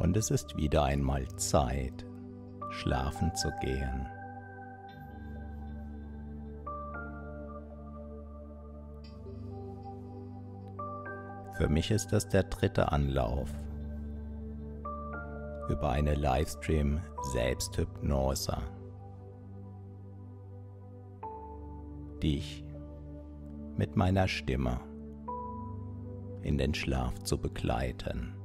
Und es ist wieder einmal Zeit, schlafen zu gehen. Für mich ist das der dritte Anlauf über eine Livestream-Selbsthypnose, dich mit meiner Stimme in den Schlaf zu begleiten.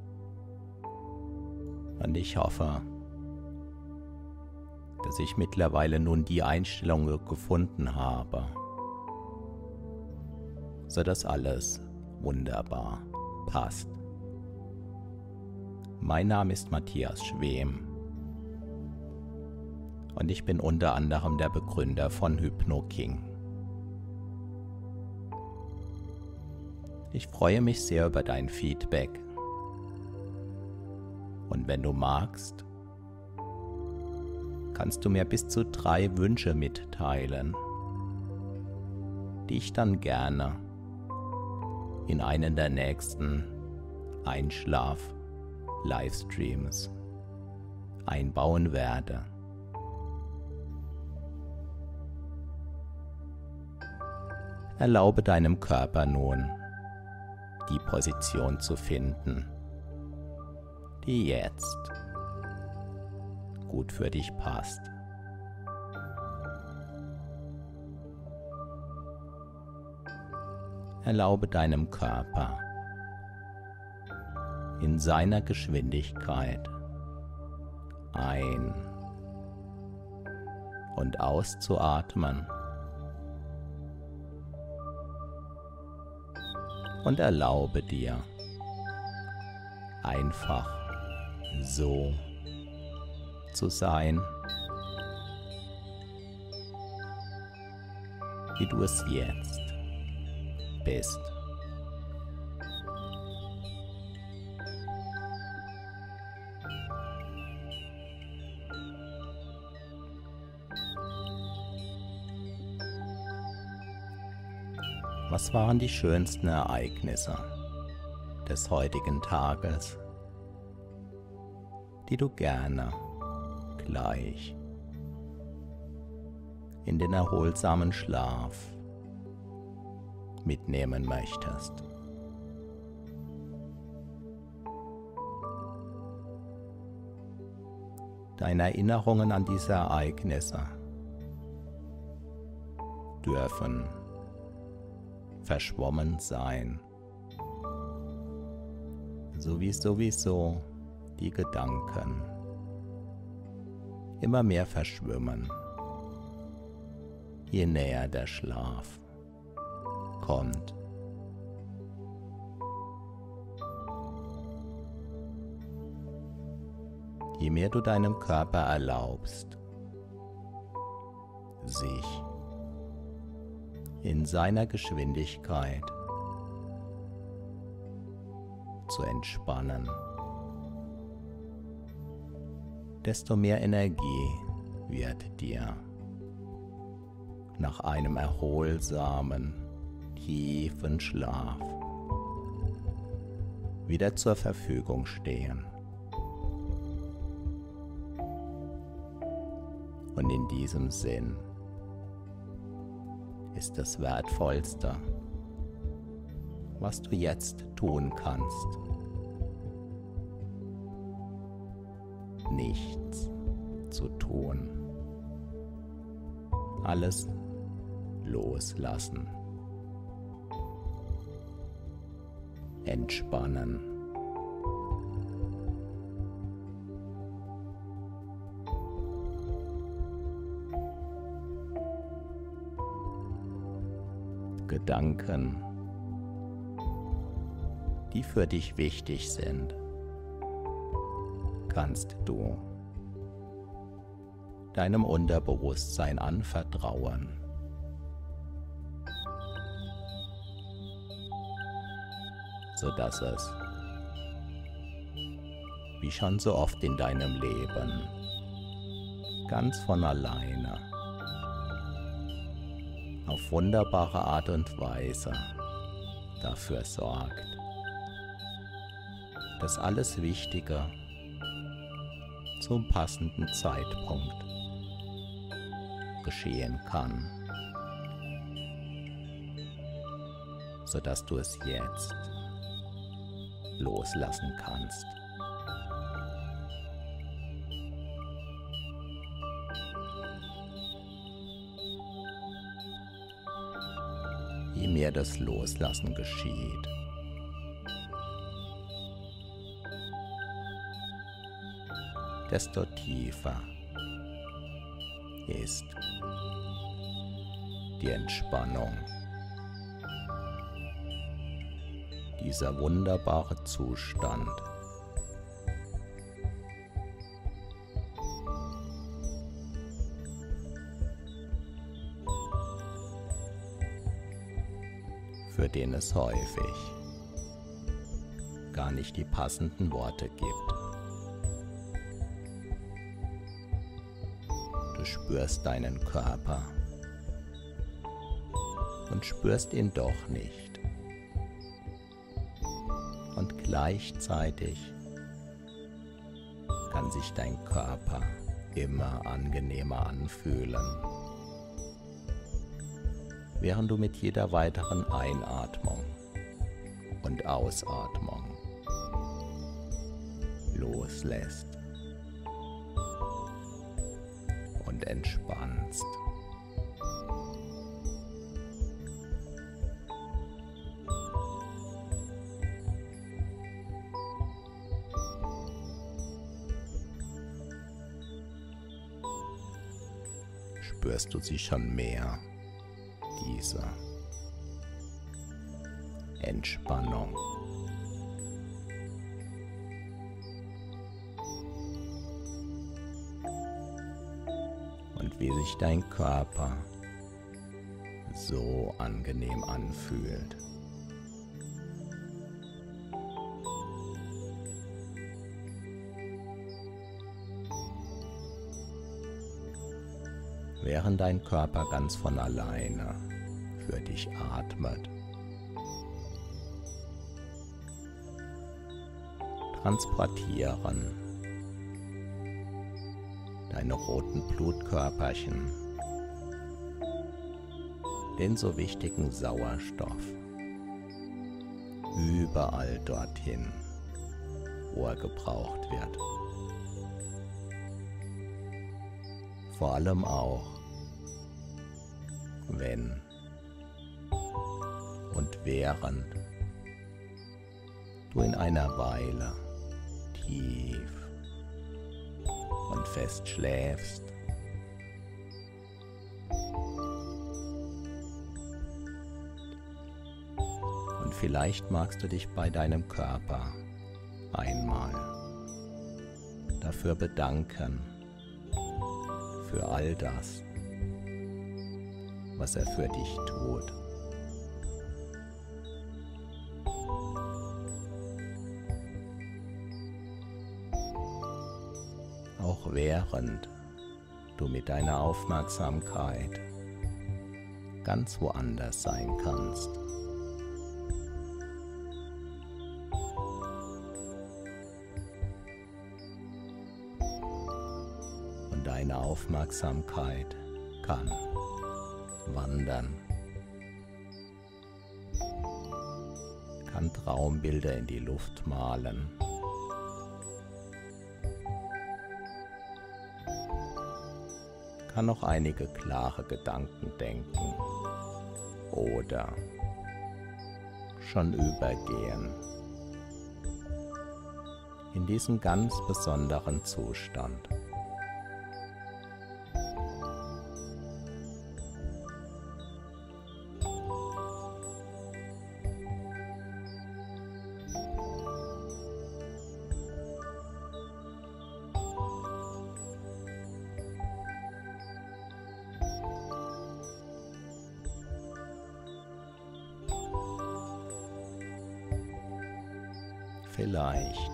Und ich hoffe, dass ich mittlerweile nun die Einstellung gefunden habe, sodass alles wunderbar passt. Mein Name ist Matthias Schwem und ich bin unter anderem der Begründer von HypnoKing. Ich freue mich sehr über dein Feedback wenn du magst, kannst du mir bis zu drei Wünsche mitteilen, die ich dann gerne in einen der nächsten Einschlaf-Livestreams einbauen werde. Erlaube deinem Körper nun, die Position zu finden, die jetzt gut für dich passt. Erlaube deinem Körper in seiner Geschwindigkeit ein- und auszuatmen und erlaube dir einfach so zu sein, wie du es jetzt bist. Was waren die schönsten Ereignisse des heutigen Tages, die du gerne gleich in den erholsamen Schlaf mitnehmen möchtest. Deine Erinnerungen an diese Ereignisse dürfen verschwommen sein, so wie sowieso die Gedanken. Immer mehr verschwimmen, je näher der Schlaf kommt. Je mehr du deinem Körper erlaubst, sich in seiner Geschwindigkeit zu entspannen, desto mehr Energie wird dir nach einem erholsamen, tiefen Schlaf wieder zur Verfügung stehen. Und in diesem Sinn ist das Wertvollste, was du jetzt tun kannst. Nichts zu tun. Alles loslassen. Entspannen. Gedanken, die für dich wichtig sind, kannst du deinem Unterbewusstsein anvertrauen. sodass es, wie schon so oft in deinem Leben, ganz von alleine auf wunderbare Art und Weise dafür sorgt, dass alles Wichtige zum passenden Zeitpunkt geschehen kann, sodass du es jetzt loslassen kannst. Je mehr das Loslassen geschieht, desto tiefer ist die Entspannung. Dieser wunderbare Zustand. für den es häufig gar nicht die passenden Worte gibt. Spürst deinen Körper und spürst ihn doch nicht. Und gleichzeitig kann sich dein Körper immer angenehmer anfühlen, während du mit jeder weiteren Einatmung und Ausatmung loslässt entspannst. spürst du sie schon mehr, diese Entspannung. Wie sich dein Körper so angenehm anfühlt. während dein Körper ganz von alleine für dich atmet. Transportieren deine roten Blutkörperchen den so wichtigen Sauerstoff überall dorthin, wo er gebraucht wird. Vor allem auch wenn und während du in einer Weile fest schläfst. Und vielleicht magst du dich bei deinem Körper einmal dafür bedanken, für all das, was er für dich tut. Auch während du mit deiner Aufmerksamkeit ganz woanders sein kannst. Und deine Aufmerksamkeit kann wandern. Kann Traumbilder in die Luft malen. Kann noch einige klare Gedanken denken oder schon übergehen in diesem ganz besonderen Zustand. Vielleicht.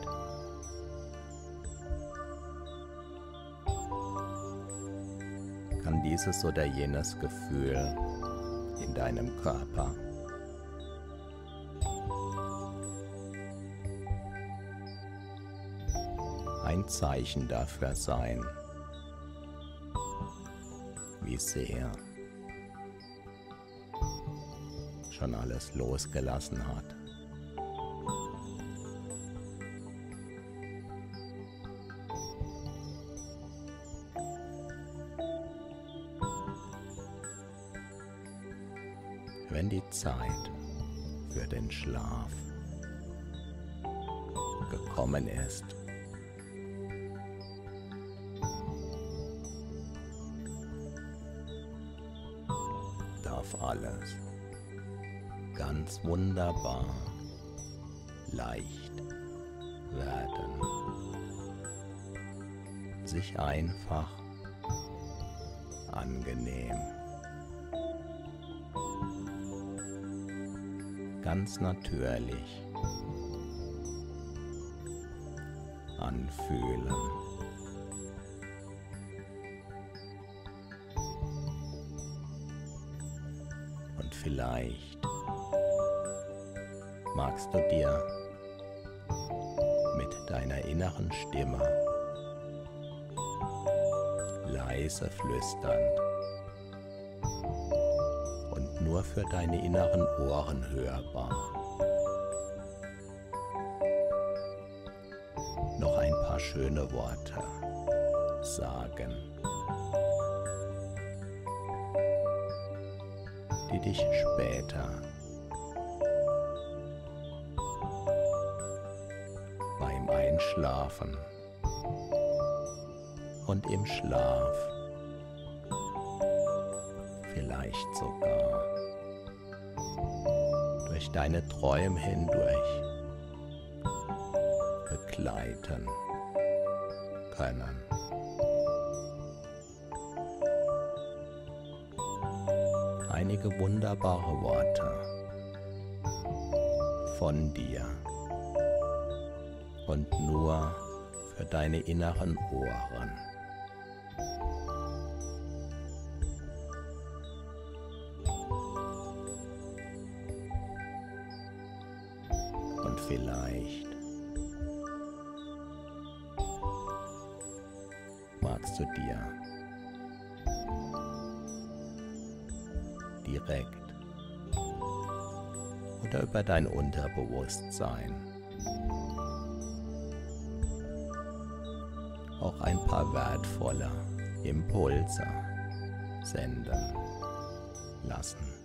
Kann dieses oder jenes Gefühl in deinem Körper ein Zeichen dafür sein, wie sehr schon alles losgelassen hat. Schlaf gekommen ist, darf alles ganz wunderbar leicht werden. Sich einfach Ganz natürlich anfühlen. Und vielleicht magst du dir mit deiner inneren Stimme leise flüsternd nur für deine inneren Ohren hörbar. Noch ein paar schöne Worte sagen, die dich später Einschlafen und im Schlaf vielleicht sogar deine Träume hindurch begleiten können. Einige wunderbare Worte von dir und nur für deine inneren Ohren. Vielleicht magst du dir direkt oder über dein Unterbewusstsein auch ein paar wertvolle Impulse senden lassen.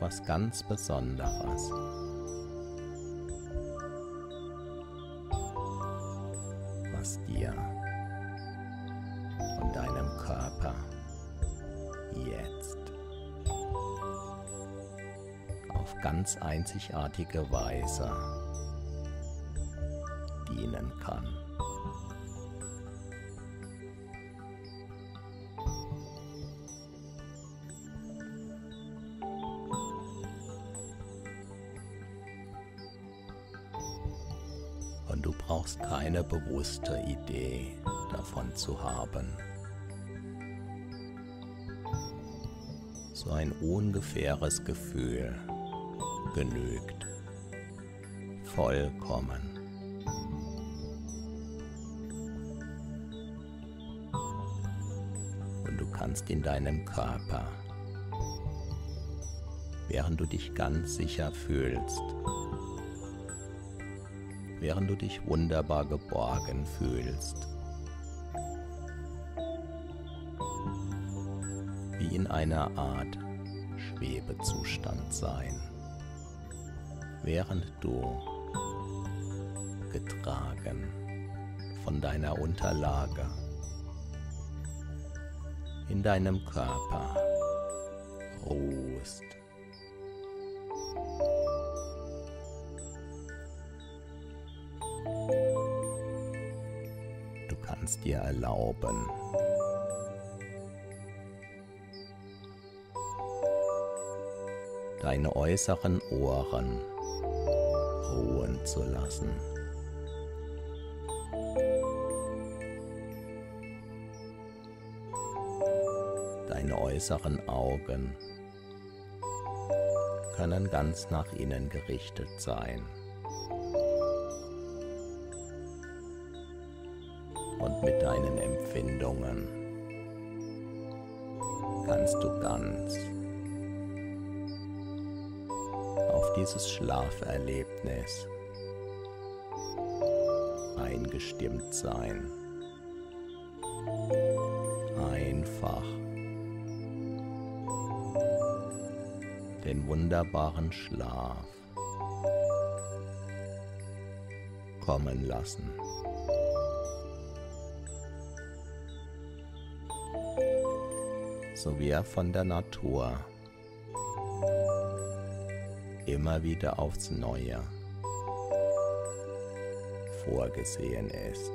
Etwas ganz Besonderes. was dir und deinem Körper jetzt auf ganz einzigartige Weise bewusste Idee davon zu haben. So ein ungefähres Gefühl genügt vollkommen. kannst in deinem Körper, während du dich ganz sicher fühlst, während du dich wunderbar geborgen fühlst, wie in einer Art Schwebezustand sein, während du getragen von deiner Unterlage in deinem Körper ruhst. Dir erlauben, deine äußeren Ohren ruhen zu lassen. deine äußeren Augen können ganz nach innen gerichtet sein. Und mit deinen Empfindungen kannst du ganz auf dieses Schlaferlebnis eingestimmt sein. Einfach den wunderbaren Schlaf kommen lassen. So wie er von der Natur immer wieder aufs Neue vorgesehen ist.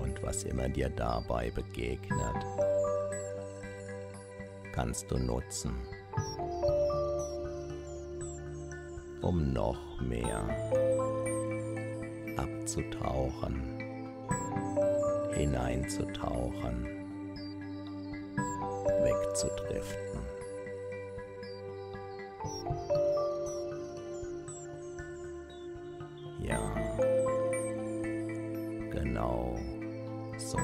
Und was immer dir dabei begegnet, kannst du nutzen, um noch mehr abzutauchen, hineinzutauchen wegzudriften. Ja, genau so.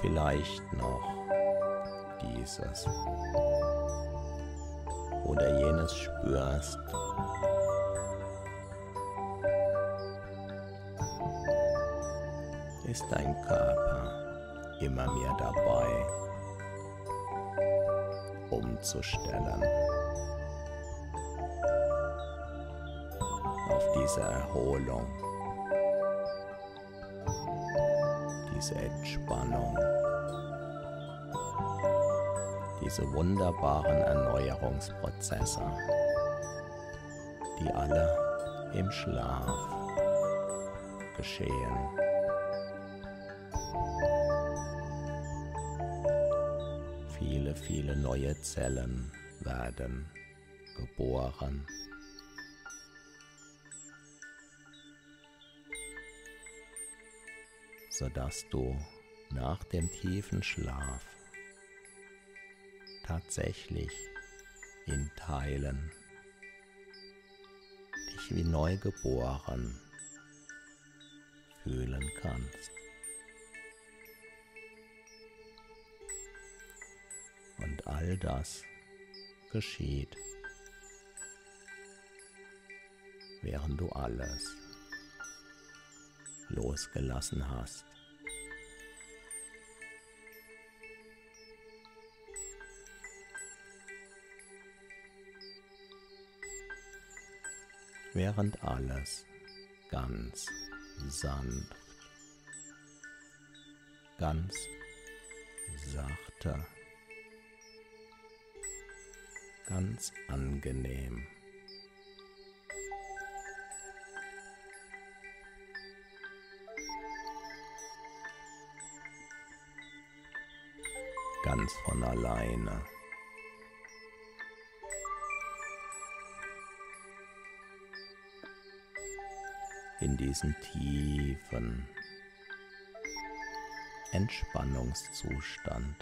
Vielleicht noch dieses oder jenes spürst. Ist dein Körper immer mehr dabei, umzustellen auf diese Erholung. Entspannung, diese wunderbaren Erneuerungsprozesse, die alle im Schlaf geschehen. Viele, viele neue Zellen werden geboren. Sodass du nach dem tiefen Schlaf tatsächlich in Teilen dich wie neu geboren fühlen kannst. Und all das geschieht, während du alles losgelassen hast. während alles ganz sanft, ganz sachte, ganz angenehm. Ganz von alleine. in diesen tiefen Entspannungszustand.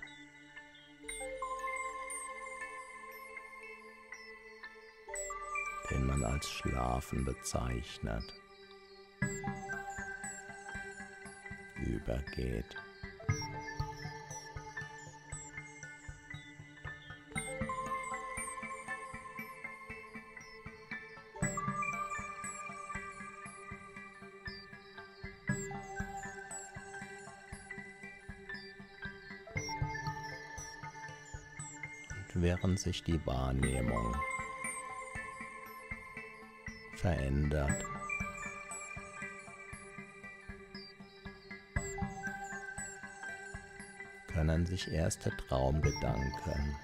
den man als Schlafen bezeichnet, übergeht. Sich die Wahrnehmung verändert. können sich erste Traumgedanken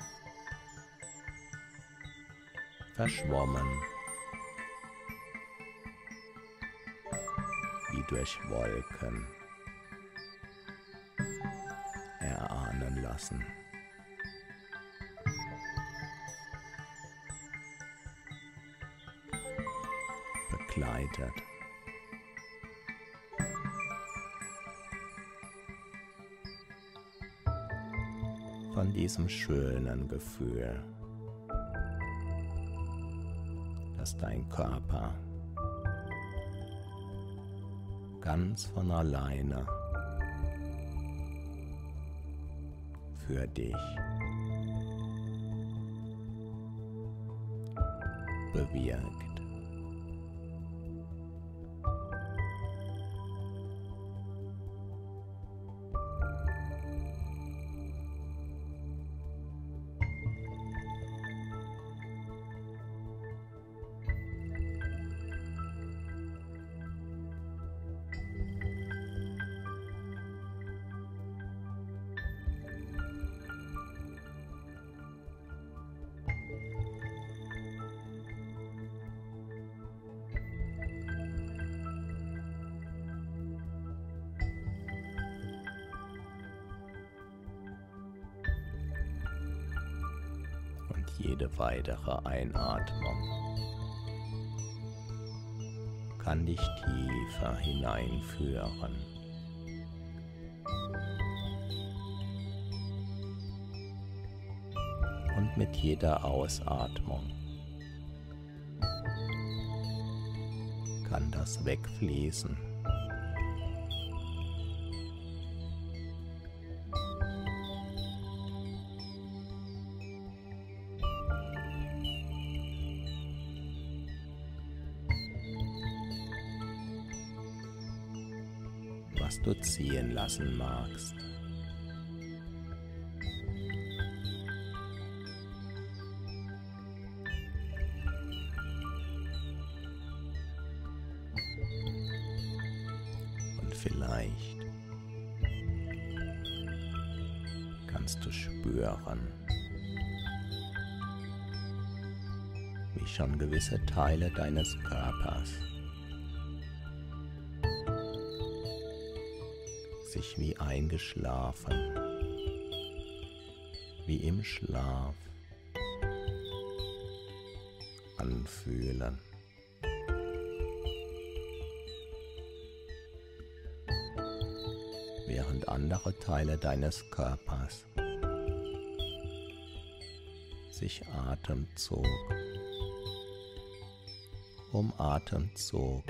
verschwommen wie durch Wolken lassen. Begleitet. Von diesem schönen Gefühl, dass dein Körper ganz von alleine für dich bewirkt. Weitere Einatmung kann dich tiefer hineinführen. Und mit jeder Ausatmung kann das wegfließen. Was du ziehen lassen magst. Und vielleicht kannst du spüren, wie schon gewisse Teile deines Körpers sich wie eingeschlafen, wie im Schlaf anfühlen. Während andere Teile deines Körpers sich Atemzug um Atemzug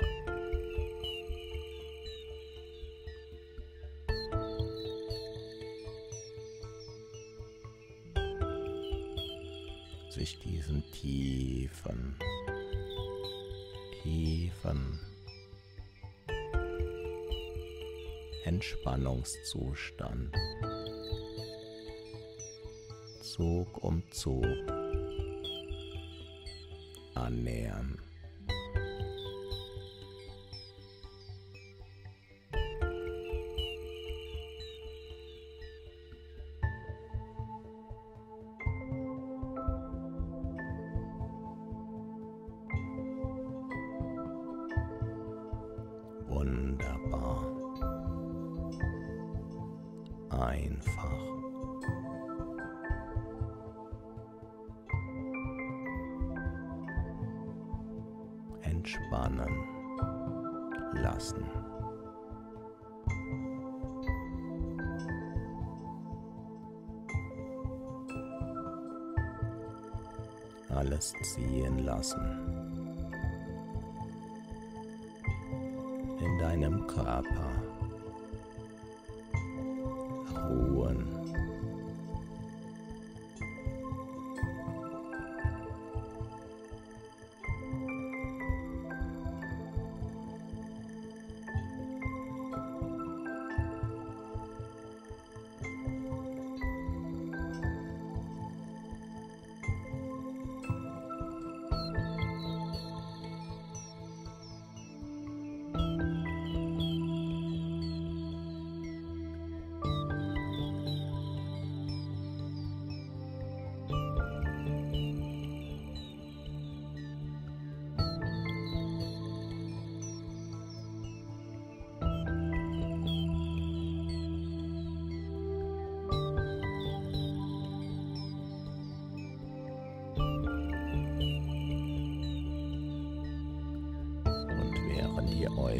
tiefen, tiefen Entspannungszustand. Zug um Zug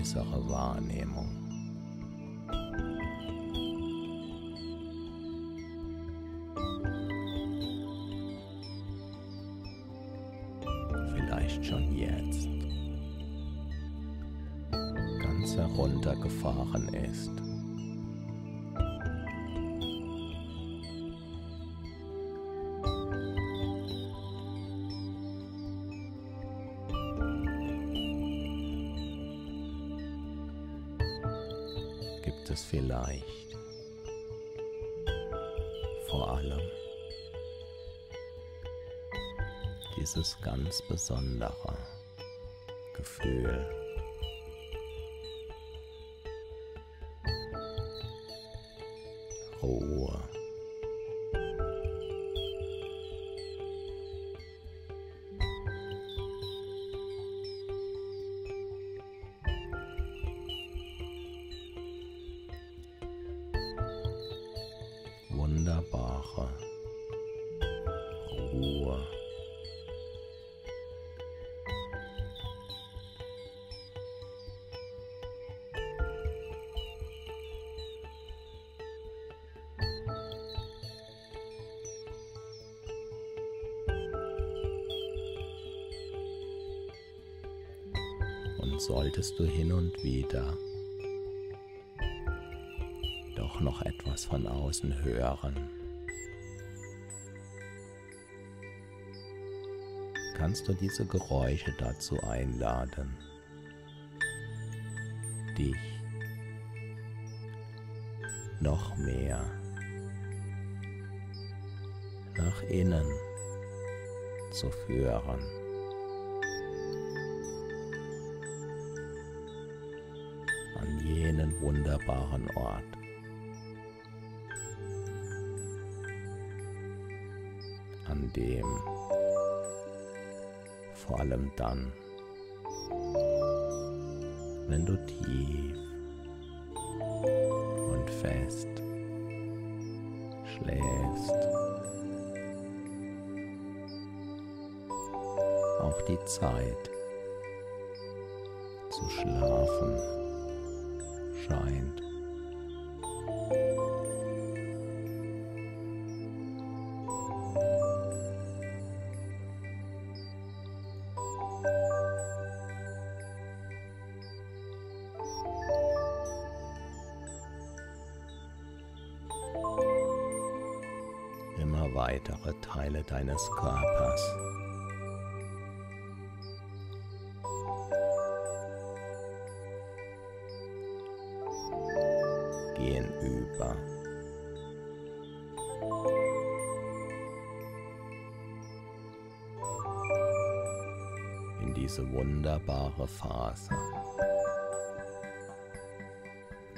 äußere Wahrnehmung. Vielleicht schon jetzt ganz heruntergefahren ist. Vielleicht vor allem dieses ganz besondere Gefühl. Ruhe. Solltest du hin und wieder doch noch etwas von außen hören. Kannst du diese Geräusche dazu einladen, dich noch mehr nach innen zu führen. Vor allem dann, wenn du tief und fest schläfst, auch die Zeit zu schlafen scheint. Deines Körpers. Gehen über. In diese wunderbare Phase,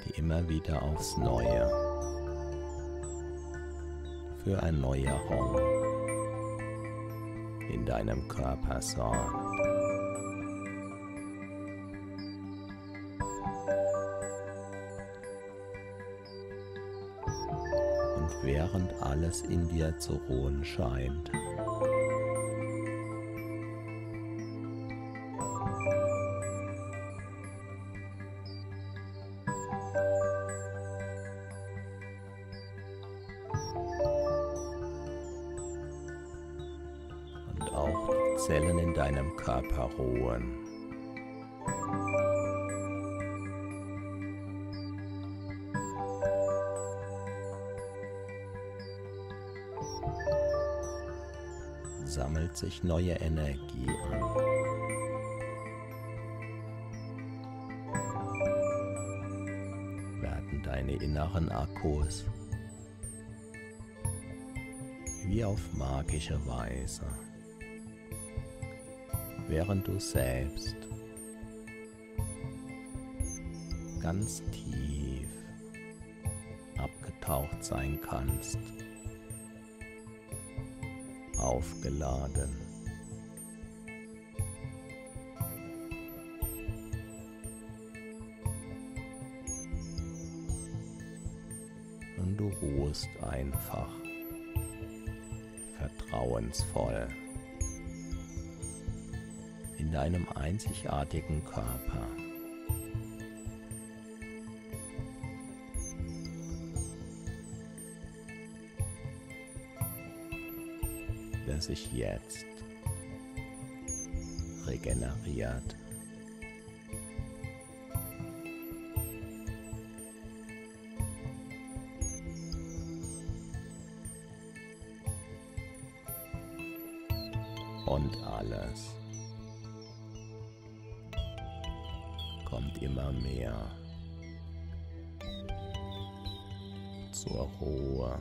die immer wieder aufs Neue für Erneuerung in deinem Körper sorgt. Und während alles in dir zu ruhen scheint, Zellen in deinem Körper ruhen. Sammelt sich neue Energie an. Werden deine inneren Akkus wie auf magische Weise während du selbst. Ganz tief abgetaucht sein kannst, aufgeladen. Und du ruhst einfach vertrauensvoll deinem einzigartigen Körper. der sich jetzt regeneriert. Und alles. Mehr zur Ruhe.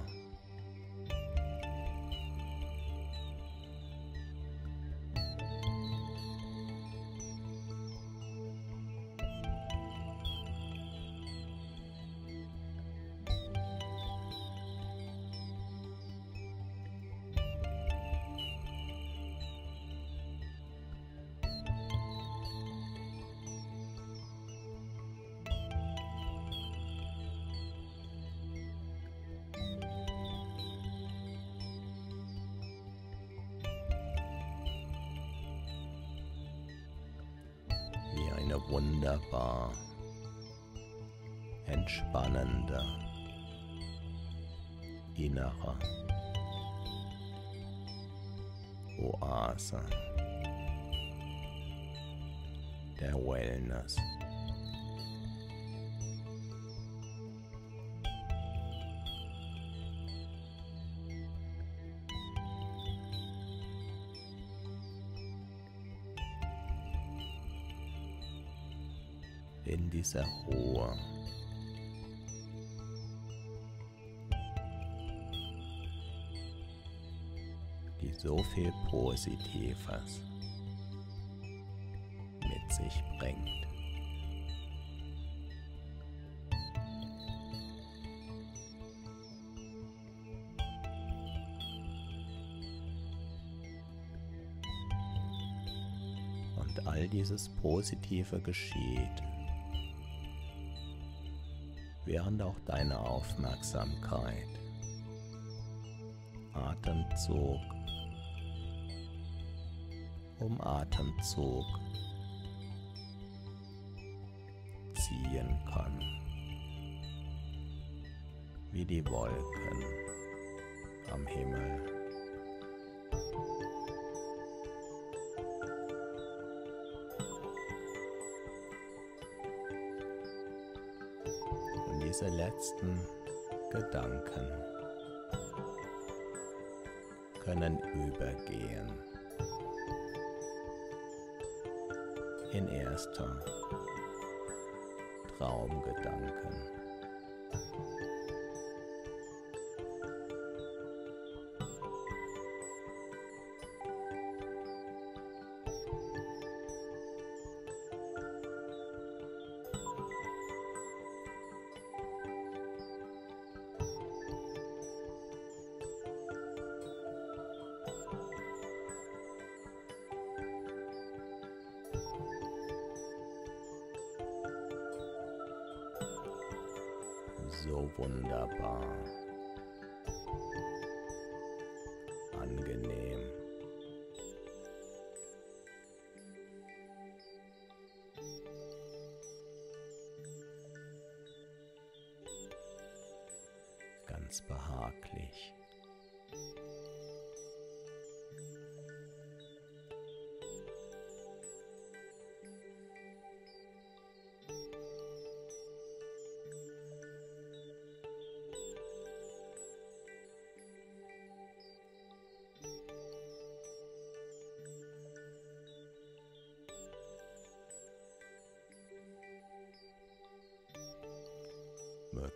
Wunderbar entspannende innere Oase der Wellness. Dieser Ruhe. die so viel Positives mit sich bringt. Und all dieses Positive geschieht während auch deine Aufmerksamkeit. Atemzug. Um Atemzug ziehen kann, wie die Wolken am Himmel. Letzten Gedanken können übergehen in erster Traumgedanken.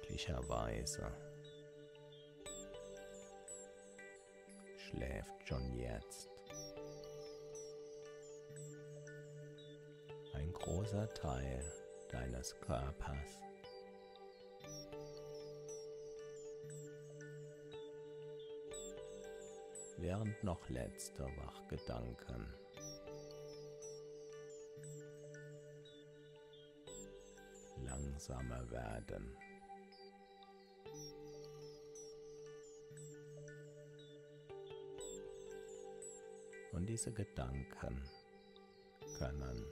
Möglicherweise schläft schon jetzt ein großer Teil deines Körpers. während noch letzte Wachgedanken langsamer werden. diese Gedanken können.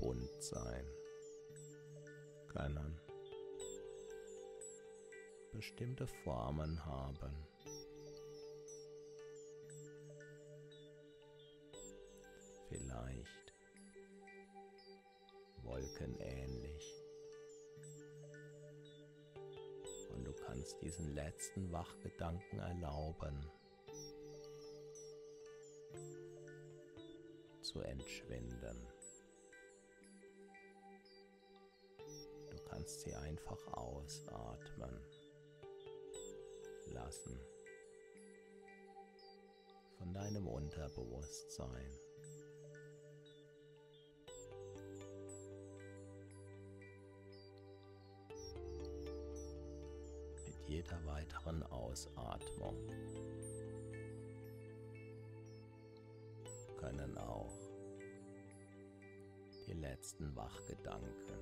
Bunt sein können. Bestimmte Formen haben. Kannst diesen letzten Wachgedanken erlauben, zu entschwinden. Du kannst sie einfach ausatmen lassen von deinem Unterbewusstsein. Jeder weiteren Ausatmung können auch die letzten Wachgedanken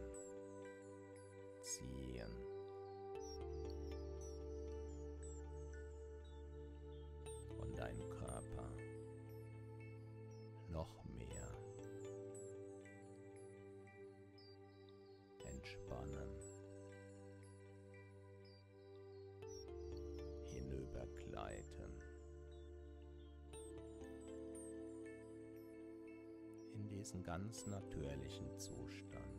ziehen. Diesen ganz natürlichen Zustand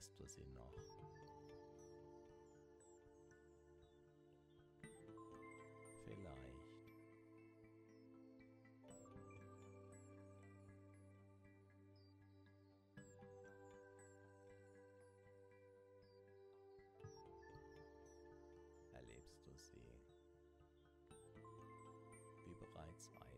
Spürst du sie noch. Vielleicht. erlebst du sie wie bereits ein.